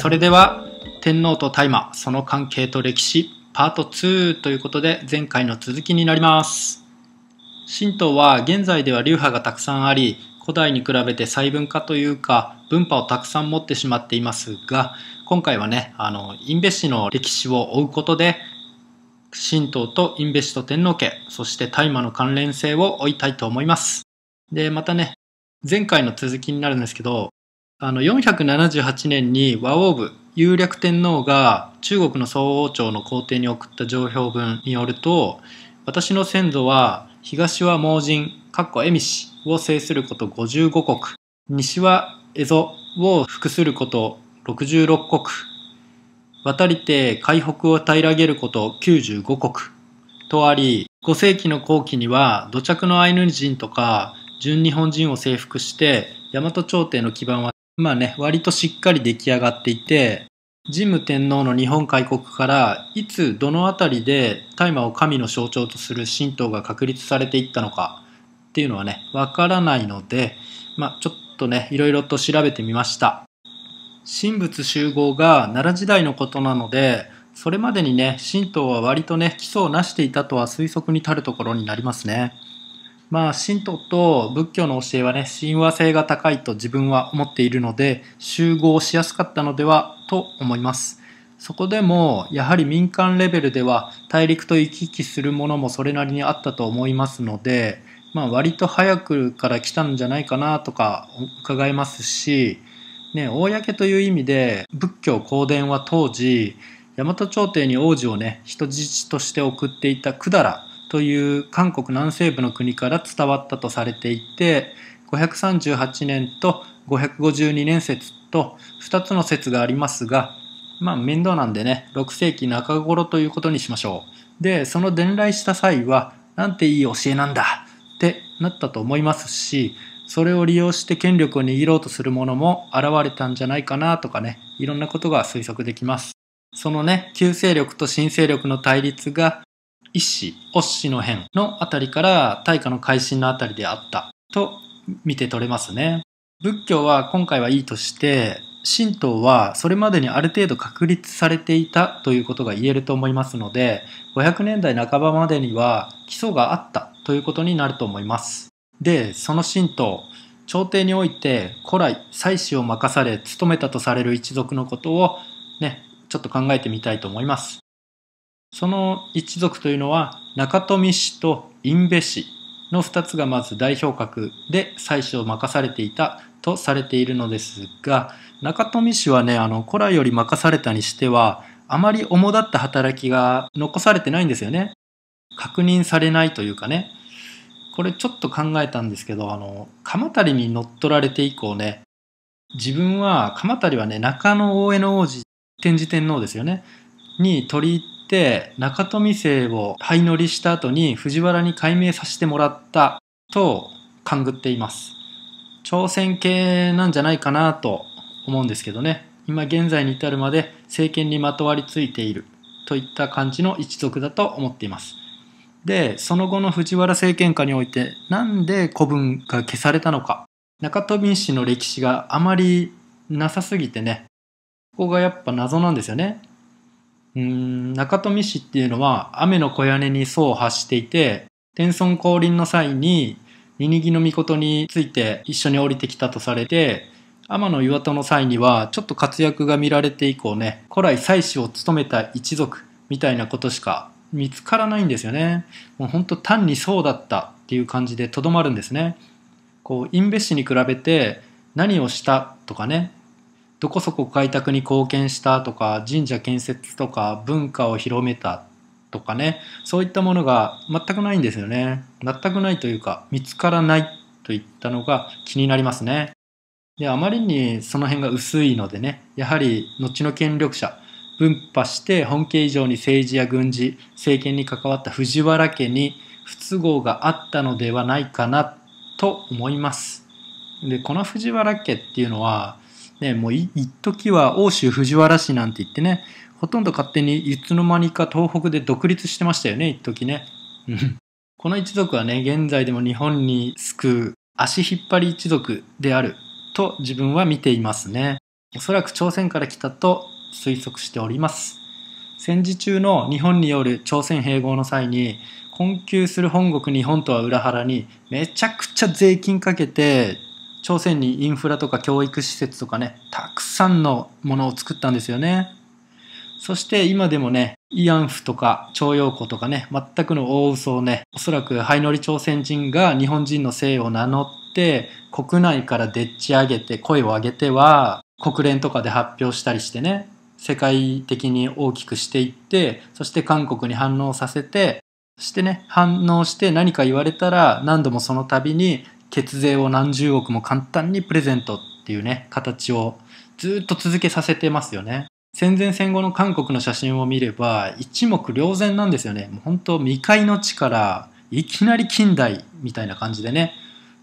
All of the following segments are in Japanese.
それでは天皇と大麻その関係と歴史パート2ということで前回の続きになります。神道は現在では流派がたくさんあり古代に比べて細分化というか分派をたくさん持ってしまっていますが今回はねあのインベシの歴史を追うことで神道とインベシと天皇家そして大麻の関連性を追いたいと思います。でまたね前回の続きになるんですけどあの478年に和王部有略天皇が中国の総王朝の皇帝に送った上表文によると私の先祖は東は盲人かっこ恵美氏を制すること55国西は蝦夷を服すること66国渡りて海北を平らげること95国とあり5世紀の後期には土着のアイヌ人とか純日本人を征服して大和朝廷の基盤はまあね割としっかり出来上がっていて神武天皇の日本開国からいつどの辺りで大麻を神の象徴とする神道が確立されていったのかっていうのはねわからないのでまあちょっとねいろいろと調べてみました。神仏集合が奈良時代のことなのでそれまでにね神道は割とね基礎を成していたとは推測に足るところになりますね。まあ神道と仏教の教えはね親和性が高いと自分は思っているので集合しやすかったのではと思います。そこでもやはり民間レベルでは大陸と行き来するものもそれなりにあったと思いますのでまあ割と早くから来たんじゃないかなとか伺いますしね、公という意味で仏教公伝は当時大和朝廷に王子をね人質として送っていた百済という韓国南西部の国から伝わったとされていて538年と552年説と2つの説がありますがまあ面倒なんでね6世紀中頃ということにしましょうでその伝来した際はなんていい教えなんだってなったと思いますしそれを利用して権力を握ろうとする者も現れたんじゃないかなとかね、いろんなことが推測できます。そのね、旧勢力と新勢力の対立が、一子、乙子の変のあたりから大化の改新のあたりであったと見て取れますね。仏教は今回はいいとして、神道はそれまでにある程度確立されていたということが言えると思いますので、500年代半ばまでには基礎があったということになると思います。でその神道朝廷において古来祭祀を任され務めたとされる一族のことをねちょっと考えてみたいと思いますその一族というのは中富氏と印部氏の2つがまず代表格で祭祀を任されていたとされているのですが中富氏はねあの古来より任されたにしてはあまり主だった働きが残されてないんですよね。確認されないというかね。これちょっと考えたんですけどあの鎌足に乗っ取られて以降ね自分は鎌足はね中野大江の王子天智天皇ですよね。に取り入って中富姓を灰乗りした後に藤原に改名させてもらったと勘ぐっています。朝鮮系なんじゃないかなと思うんですけどね。今現在に至るまで政権にまとわりついているといった感じの一族だと思っています。でその後の藤原政権下においてなんで古文が消されたのか。中富氏の歴史があまりなさすぎてね。ここがやっぱ謎なんですよね。うん中富氏っていうのは雨の小屋根に層を発していて天孫降臨の際にニニギの御について一緒に降りてきたとされて天の岩戸の際にはちょっと活躍が見られて以降ね古来祭祀を務めた一族みたいなことしか見つからないんですよね。もう本当単にそうだったっていう感じでとどまるんですね。こうインベッシに比べて何をしたとかねどこそこ開拓に貢献したとか神社建設とか文化を広めたとかね。そういったものが全くないんですよね。全くないというか見つからないといったのが気になりますね。であまりにその辺が薄いのでねやはり後の権力者分派して本家以上に政治や軍事政権に関わった藤原家に不都合があったのではないかなと思います。でこの藤原家っていうのは、ね、もう一時は欧州藤原氏なんて言ってねほとんど勝手にいつの間にか東北で独立してましたよね一時ね。この一族はね現在でも日本に救う足引っ張り一族であると自分は見ていますね。おそらく朝鮮から来たと推測しております戦時中の日本による朝鮮併合の際に困窮する本国日本とは裏腹にめちゃくちゃ税金かけて朝鮮にインフラとか教育施設とかねたくさんのものを作ったんですよね。そして今でもね慰安婦とか徴用工とかね全くの大嘘をねおそらくハイノリ朝鮮人が日本人の姓を名乗って国内からでっち上げて声を上げては国連とかで発表したりしてね世界的に大きくしていってそして韓国に反応させてそしてね反応して何か言われたら何度もその度に血税を何十億も簡単にプレゼントっていうね形をずっと続けさせてますよね。戦前戦後の韓国の写真を見れば一目瞭然なんですよね。もう本当未開の地からいきなり近代みたいな感じでね。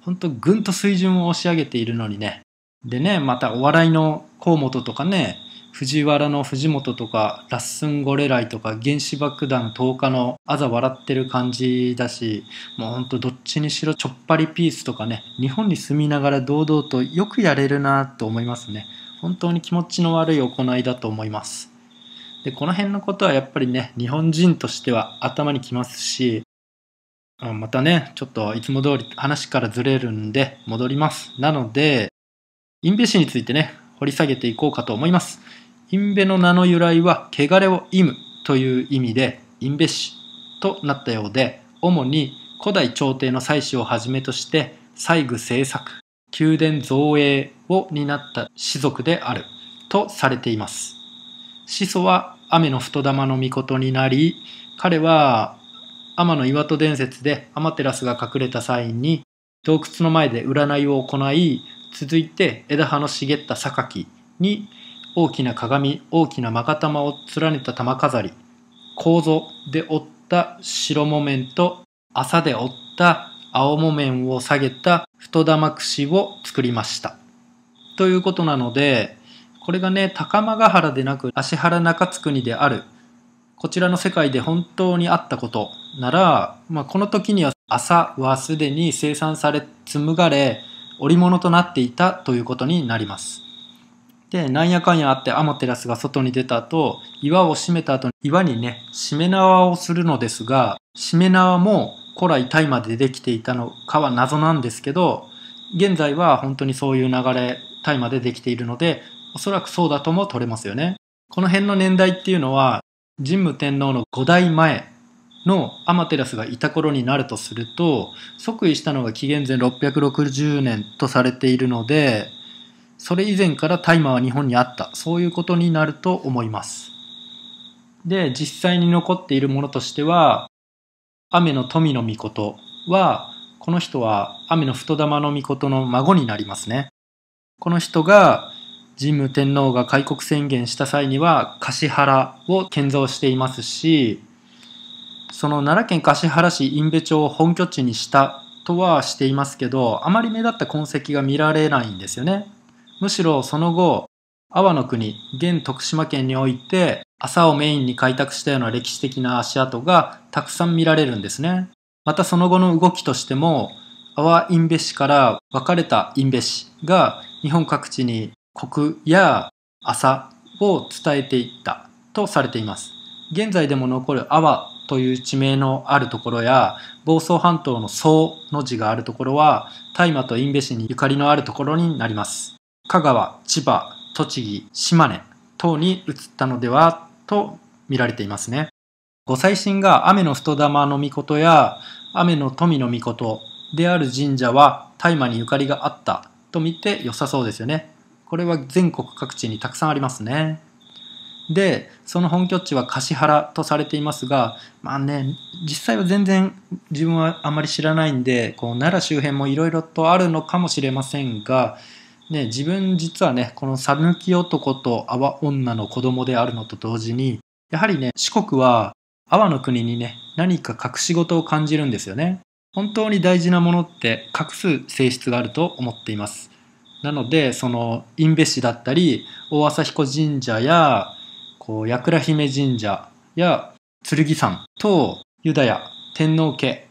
本当ぐんと水準を押し上げているのにね。でねまたお笑いの河本とかね藤原の藤本とかラッスンゴレライとか原子爆弾10日のあざ笑ってる感じだしもうほんとどっちにしろちょっぱりピースとかね日本に住みながら堂々とよくやれるなと思いますね。本当に気持ちの悪い行いだと思います。でこの辺のことはやっぱりね日本人としては頭にきますしまたねちょっといつも通り話からずれるんで戻ります。なのでインベシについてね掘り下げていこうかと思います。インベの名の由来は汚れを意むという意味でインベシとなったようで主に古代朝廷の祭祀をはじめとして細具政策宮殿造営を担った士族であるとされています。始祖は雨の太玉の御になり彼は天の岩戸伝説で天照が隠れた際に洞窟の前で占いを行い続いて枝葉の茂った榊に大きな鏡大きな勾玉を連ねた玉飾り構造で折った白木綿と麻で折った青木綿を下げた太玉串を作りました。ということなのでこれがね高間ヶ原でなく芦原中津国であるこちらの世界で本当にあったことなら、まあ、この時には朝はすでに生産され紡がれ織物となっていたということになります。で、なんやかんやあってアマテラスが外に出た後、岩を閉めた後に、岩にね、締め縄をするのですが、締め縄も古来大麻でできていたのかは謎なんですけど、現在は本当にそういう流れ、大麻でできているので、おそらくそうだとも取れますよね。この辺の年代っていうのは、神武天皇の5代前のアマテラスがいた頃になるとすると、即位したのが紀元前660年とされているので、それ以前から大麻は日本にあった。そういうことになると思います。で実際に残っているものとしては雨の富の御事はこの人は雨の太玉の御事の孫になりますね。この人が神武天皇が開国宣言した際には橿原を建造していますしその奈良県橿原市印部町を本拠地にしたとはしていますけどあまり目立った痕跡が見られないんですよね。むしろその後、阿波の国、現徳島県において、朝をメインに開拓したような歴史的な足跡がたくさん見られるんですね。またその後の動きとしても、阿波インベ市から分かれたインベ市が日本各地に国や朝を伝えていったとされています。現在でも残る阿波という地名のあるところや房総半島の総の字があるところは大麻とインベ市にゆかりのあるところになります。香川、千葉、栃木、島根等に移ったのではと見られていますね。ご祭神が雨の太玉の御事や雨の富の御事である神社は大麻にゆかりがあったと見て良さそうですよね。これは全国各地にたくさんありますね。で、その本拠地は橿原とされていますが、まあね、実際は全然自分はあまり知らないんで、こう奈良周辺もいろいろとあるのかもしれませんが、ね、自分実はね、この讃岐男と阿波女の子供であるのと同時に、やはりね、四国は阿波の国にね、何か隠し事を感じるんですよね。本当に大事なものって隠す性質があると思っています。なので、その、印部市だったり、大朝彦神社や、こう、八倉姫神社や、剣山と、ユダヤ、天皇家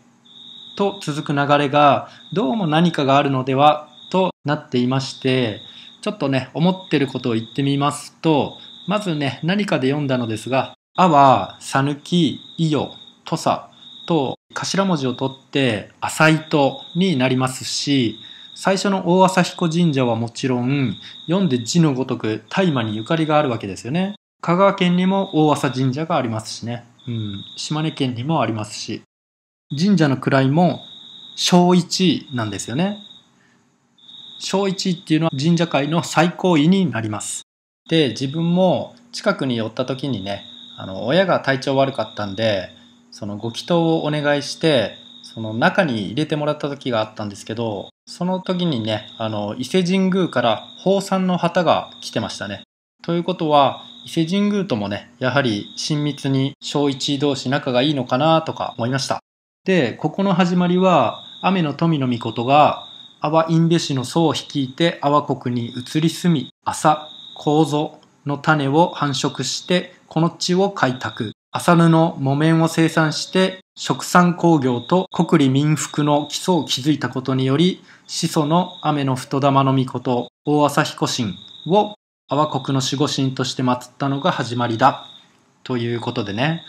と続く流れが、どうも何かがあるのではとなっていましてちょっとね、思ってることを言ってみますと、まずね、何かで読んだのですが、あは、さぬき、いよ、とさと頭文字を取って浅糸になりますし、最初の大朝彦神社はもちろん、読んで字のごとく大麻にゆかりがあるわけですよね。香川県にも大朝神社がありますしね。うん、島根県にもありますし。神社の位も小一なんですよね。小一っていうのは神社界の最高位になります。で、自分も近くに寄った時にね、あの、親が体調悪かったんで、そのご祈祷をお願いして、その中に入れてもらった時があったんですけど、その時にね、あの、伊勢神宮から宝山の旗が来てましたね。ということは、伊勢神宮ともね、やはり親密に小一同士仲がいいのかなとか思いました。で、ここの始まりは、雨の富の御事が、阿波印部氏の僧を率いて阿波国に移り住み、朝、構の種を繁殖して、この地を開拓。麻布木綿を生産して、食産工業と国利民福の基礎を築いたことにより、始祖の雨の太玉の御事、大朝彦神を阿波国の守護神として祀ったのが始まりだ。ということでね。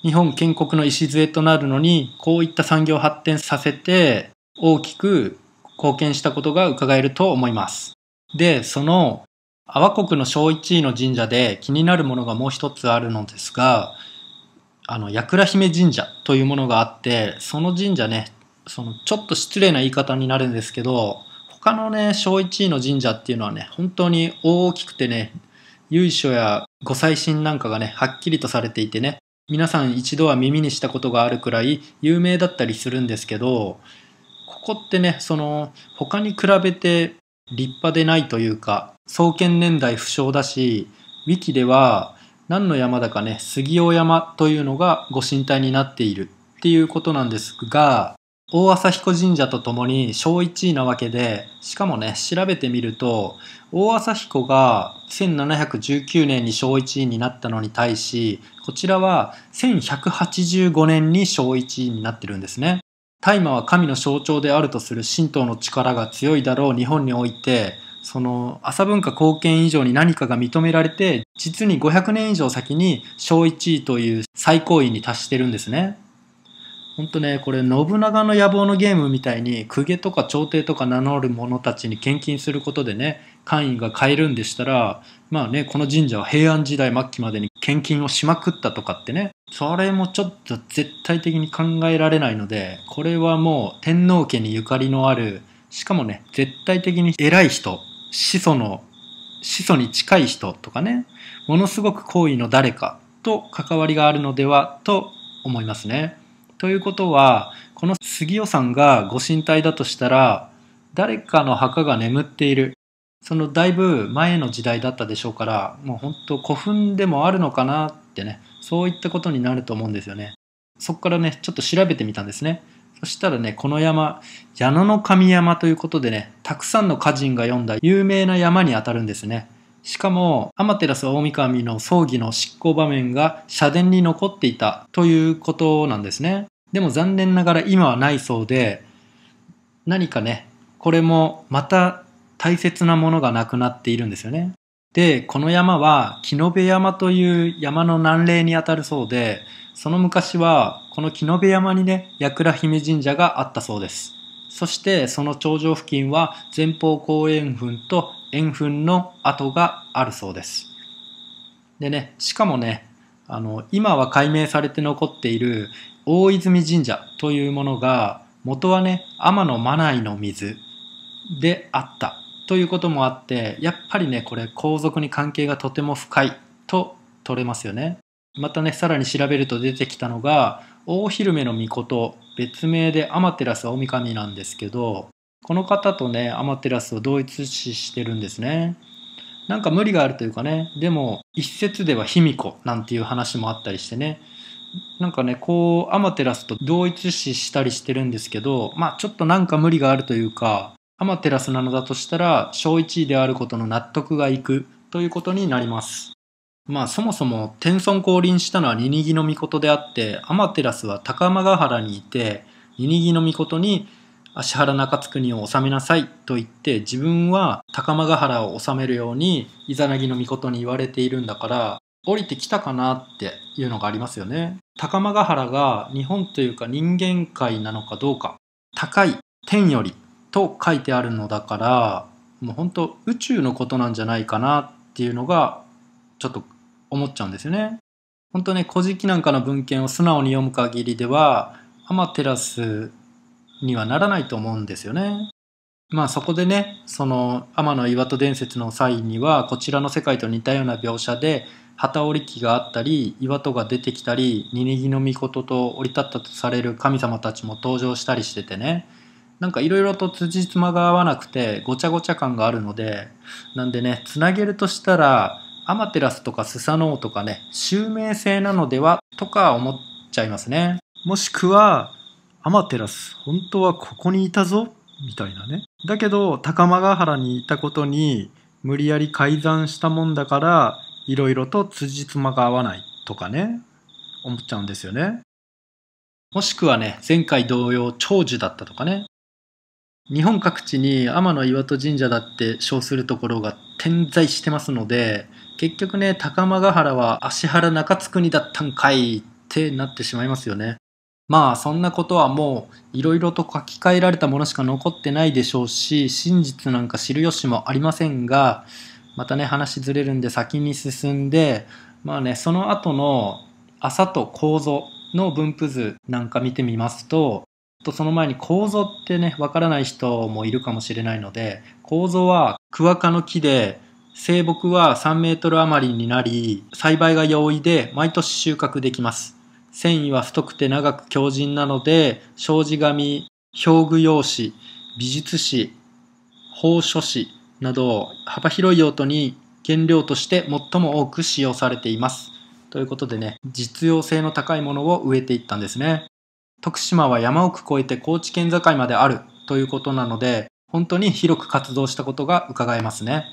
日本建国の礎となるのに、こういった産業を発展させて、大きく貢献したことが伺えると思います。で、その、阿波国の小一位の神社で気になるものがもう一つあるのですが、あの、八倉姫神社というものがあって、その神社ね、その、ちょっと失礼な言い方になるんですけど、他のね、小一位の神社っていうのはね、本当に大きくてね、由緒やご祭神なんかがね、はっきりとされていてね、皆さん一度は耳にしたことがあるくらい有名だったりするんですけどここってねその他に比べて立派でないというか創建年代不詳だしウィキでは何の山だかね杉尾山というのがご神体になっているっていうことなんですが大朝彦神社とともに小一位なわけでしかもね調べてみると大朝彦が1719年に小一位になったのに対しこちらは1185年に小一位になってるんですね。大麻は神の象徴であるとする神道の力が強いだろう日本においてその朝文化貢献以上に何かが認められて実に500年以上先に小一位という最高位に達してるんですね。ほんとね、これ、信長の野望のゲームみたいに、公家とか朝廷とか名乗る者たちに献金することでね、官位が変えるんでしたら、まあね、この神社は平安時代末期までに献金をしまくったとかってね、それもちょっと絶対的に考えられないので、これはもう天皇家にゆかりのある、しかもね、絶対的に偉い人、始祖の、始祖に近い人とかね、ものすごく好意の誰かと関わりがあるのではと思いますね。ということは、この杉尾さんがご神体だとしたら、誰かの墓が眠っている。そのだいぶ前の時代だったでしょうから、もう本当古墳でもあるのかなってね、そういったことになると思うんですよね。そこからね、ちょっと調べてみたんですね。そしたらね、この山、矢野の神山ということでね、たくさんの歌人が読んだ有名な山にあたるんですね。しかも、天照大神の葬儀の執行場面が社殿に残っていたということなんですね。でも残念ながら今はないそうで、何かね、これもまた大切なものがなくなっているんですよね。で、この山は木延山という山の南嶺にあたるそうで、その昔はこの木延山にね、八倉姫神社があったそうです。そしてその頂上付近は前方後円墳と円墳の跡があるそうです。でね、しかもね、あの、今は解明されて残っている大泉神社というものが元はね天のマナイの水であったということもあってやっぱりねこれ皇族に関係がとても深いと取れますよね。またねさらに調べると出てきたのが大昼目の御事別名で天照大神なんですけどこの方とね天照を同一視してるんですね。なんか無理があるというかねでも一説では卑弥呼なんていう話もあったりしてね。なんかねこうアマテラスと同一視したりしてるんですけどまあちょっとなんか無理があるというかアマテラスなのだとしたら小1位であることの納得がいくということになります。まあそもそも天孫降臨したのはニニギの御事であってアマテラスは高間ヶ原にいてニニギの御事に芦原中津国を治めなさいと言って自分は高間ヶ原を治めるようにイザナギの御事に言われているんだから降りてきたかなっていうのがありますよね。高間ヶ原が日本というか人間界なのかどうか。高い天より。と書いてあるのだからもう本当宇宙のことなんじゃないかなっていうのがちょっと思っちゃうんですよね。本当ね、古事記なんかの文献を素直に読む限りでは、アマテラスにはならないと思うんですよね。まあそこでね、その天の岩戸伝説の際には、こちらの世界と似たような描写で、旗織機があったり、岩戸が出てきたり、ニニギの御事と降り立ったとされる神様たちも登場したりしててね、なんかいろいろと辻褄が合わなくてごちゃごちゃ感があるので、なんでね、つなげるとしたら、アマテラスとかスサノオとかね、襲名性なのではとか思っちゃいますね。もしくは、アマテラス、本当はここにいたぞみたいなね。だけど、高間ヶ原にいたことに、無理やり改ざんしたもんだから、いろいろと辻褄が合わないとかね、思っちゃうんですよね。もしくはね、前回同様、長寿だったとかね。日本各地に天の岩戸神社だって称するところが点在してますので、結局ね、高間ヶ原は芦原中津国だったんかいってなってしまいますよね。まあそんなことはもういろいろと書き換えられたものしか残ってないでしょうし真実なんか知る由もありませんがまたね話ずれるんで先に進んでまあねその後の朝と構造の分布図なんか見てみますととその前に構造ってねわからない人もいるかもしれないので構造はクワ科の木で生木は3メートル余りになり、栽培が容易で毎年収穫できます。繊維は太くて長く強靭なので、障子紙、表具用紙、美術史、法書紙など幅広い用途に原料として最も多く使用されています。ということでね、実用性の高いものを植えていったんですね。徳島は山奥越えて高知県境まであるということなので、本当に広く活動したことが伺えますね。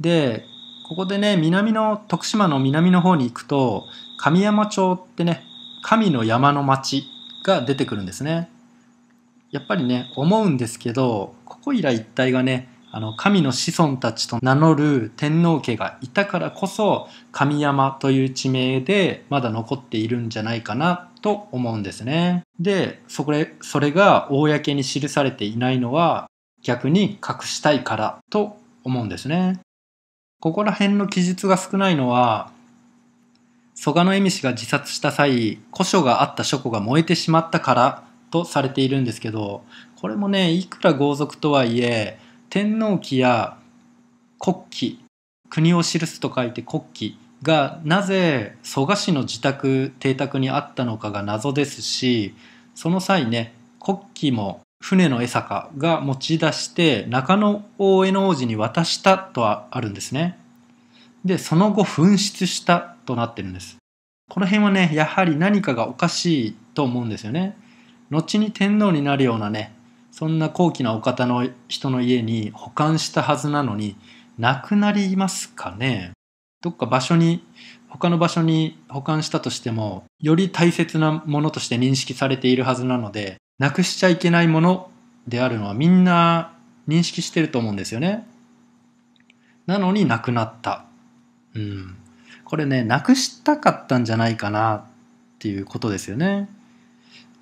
でここでね南の徳島の南の方に行くと神山町ってね神の山の町が出てくるんですねやっぱりね思うんですけどここいら一帯がねあの神の子孫たちと名乗る天皇家がいたからこそ神山という地名でまだ残っているんじゃないかなと思うんですね。でそれそれが公に記されていないのは逆に隠したいからと思うんですね。ここら辺の記述が少ないのは蘇我恵美氏が自殺した際古書があった書庫が燃えてしまったからとされているんですけどこれもねいくら豪族とはいえ天皇旗や国旗国を記すと書いて国旗がなぜ蘇我氏の自宅邸宅にあったのかが謎ですしその際ね国旗も船の江坂が持ち出して中野大江の王子に渡したとはあるんですね。で、その後紛失したとなってるんです。この辺はね、やはり何かがおかしいと思うんですよね。後に天皇になるようなね、そんな高貴なお方の人の家に保管したはずなのに、なくなりますかねどっか場所に、他の場所に保管したとしても、より大切なものとして認識されているはずなので、なくしちゃいけないものであるのはみんな認識してると思うんですよね。なのになくなった。うん。これね、なくしたかったんじゃないかなっていうことですよね。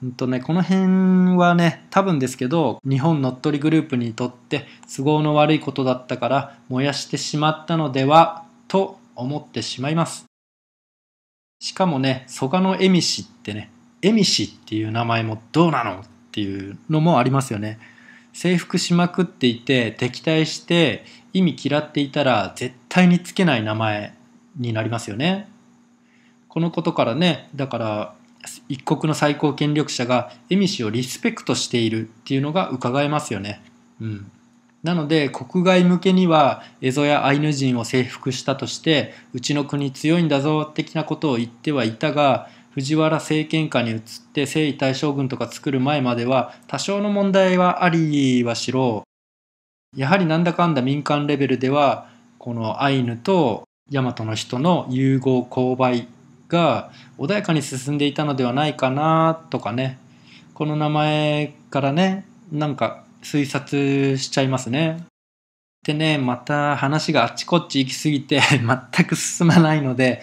うんとね、この辺はね、多分ですけど、日本乗っ取りグループにとって都合の悪いことだったから燃やしてしまったのではと思ってしまいます。しかもね、蘇我の恵美氏ってね、エミシっていう名前もどうなのっていうのもありますよね。征服しまくっていて敵対して意味嫌っていたら絶対につけない名前になりますよね。このことからねだから一国の最高権力者がエミシをリスペクトしているっていうのが伺えますよね。うん、なので国外向けにはエゾやアイヌ人を征服したとしてうちの国強いんだぞ的なことを言ってはいたが藤原政権下に移って征夷大将軍とか作る前までは多少の問題はありはしろ。やはりなんだかんだ民間レベルではこのアイヌと大和の人の融合勾配が穏やかに進んでいたのではないかなとかね。この名前からねなんか推察しちゃいますね。でね、また話があっちこっち行き過ぎて 全く進まないので、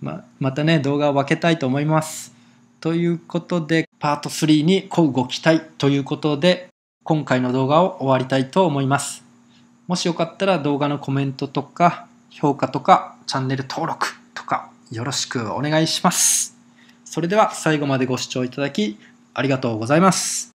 ままたね、動画を分けたいと思います。ということで、パート3に交互期待ということで、今回の動画を終わりたいと思います。もしよかったら動画のコメントとか、評価とか、チャンネル登録とか、よろしくお願いします。それでは最後までご視聴いただき、ありがとうございます。